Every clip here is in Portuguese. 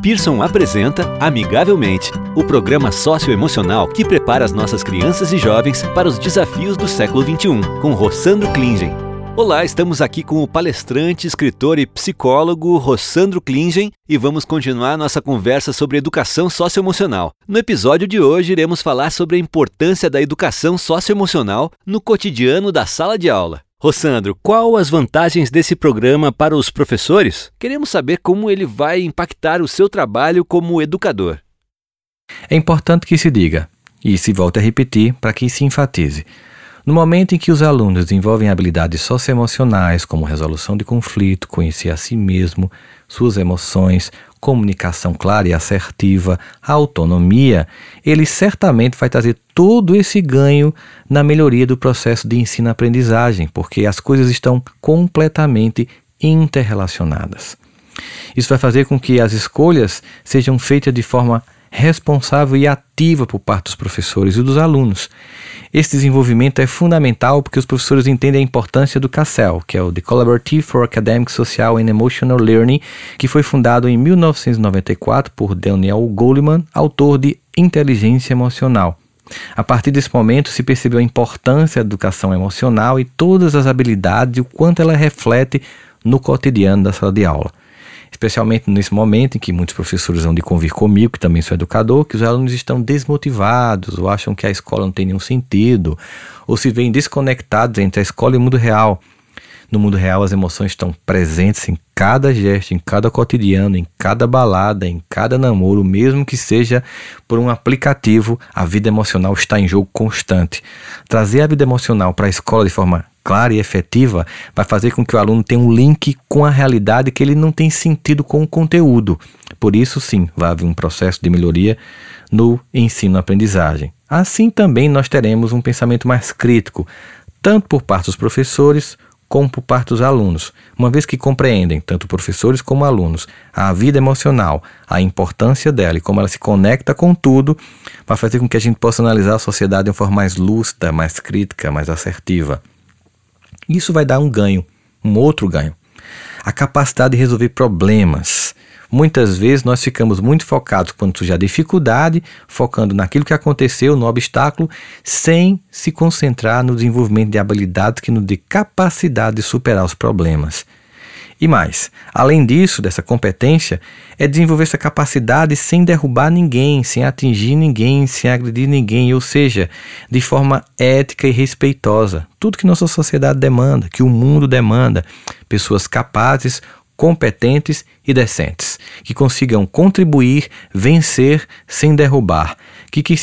Pearson apresenta Amigavelmente, o programa socioemocional que prepara as nossas crianças e jovens para os desafios do século XXI, com Rossandro Klingen. Olá, estamos aqui com o palestrante, escritor e psicólogo Rossandro Klingen e vamos continuar nossa conversa sobre educação socioemocional. No episódio de hoje, iremos falar sobre a importância da educação socioemocional no cotidiano da sala de aula. Rossandro, qual as vantagens desse programa para os professores? Queremos saber como ele vai impactar o seu trabalho como educador. É importante que se diga, e se volte a repetir para que se enfatize. No momento em que os alunos desenvolvem habilidades socioemocionais, como resolução de conflito, conhecer a si mesmo, suas emoções, comunicação clara e assertiva, autonomia, ele certamente vai trazer todo esse ganho na melhoria do processo de ensino-aprendizagem, porque as coisas estão completamente interrelacionadas. Isso vai fazer com que as escolhas sejam feitas de forma responsável e ativa por parte dos professores e dos alunos. Esse desenvolvimento é fundamental porque os professores entendem a importância do CACEL, que é o The Collaborative for Academic, Social and Emotional Learning, que foi fundado em 1994 por Daniel Goleman, autor de Inteligência Emocional. A partir desse momento se percebeu a importância da educação emocional e todas as habilidades e o quanto ela reflete no cotidiano da sala de aula especialmente nesse momento em que muitos professores vão de convir comigo, que também sou educador, que os alunos estão desmotivados ou acham que a escola não tem nenhum sentido, ou se veem desconectados entre a escola e o mundo real. No mundo real, as emoções estão presentes em cada gesto, em cada cotidiano, em cada balada, em cada namoro, mesmo que seja por um aplicativo, a vida emocional está em jogo constante. Trazer a vida emocional para a escola de forma clara e efetiva vai fazer com que o aluno tenha um link com a realidade que ele não tem sentido com o conteúdo. Por isso, sim, vai haver um processo de melhoria no ensino-aprendizagem. Assim também nós teremos um pensamento mais crítico, tanto por parte dos professores como por parte dos alunos, uma vez que compreendem, tanto professores como alunos, a vida emocional, a importância dela e como ela se conecta com tudo, vai fazer com que a gente possa analisar a sociedade de uma forma mais lúcida, mais crítica, mais assertiva. Isso vai dar um ganho, um outro ganho. A capacidade de resolver problemas. Muitas vezes nós ficamos muito focados quando surge a dificuldade, focando naquilo que aconteceu, no obstáculo, sem se concentrar no desenvolvimento de habilidades que nos dê capacidade de superar os problemas. E mais, além disso, dessa competência, é desenvolver essa capacidade sem derrubar ninguém, sem atingir ninguém, sem agredir ninguém, ou seja, de forma ética e respeitosa. Tudo que nossa sociedade demanda, que o mundo demanda. Pessoas capazes, competentes e decentes, que consigam contribuir, vencer sem derrubar, que que,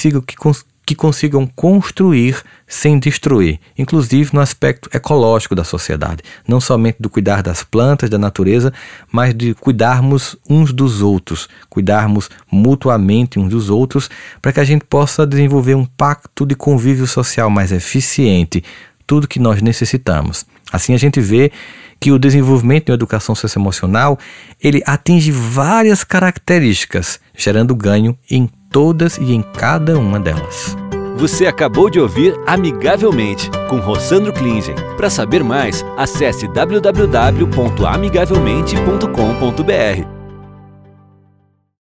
que consigam construir sem destruir, inclusive no aspecto ecológico da sociedade, não somente do cuidar das plantas, da natureza, mas de cuidarmos uns dos outros, cuidarmos mutuamente uns dos outros, para que a gente possa desenvolver um pacto de convívio social mais eficiente, tudo que nós necessitamos. Assim a gente vê que o desenvolvimento em educação socioemocional, ele atinge várias características, gerando ganho em todas e em cada uma delas. Você acabou de ouvir Amigavelmente, com Rossandro Klingen. Para saber mais, acesse www.amigavelmente.com.br.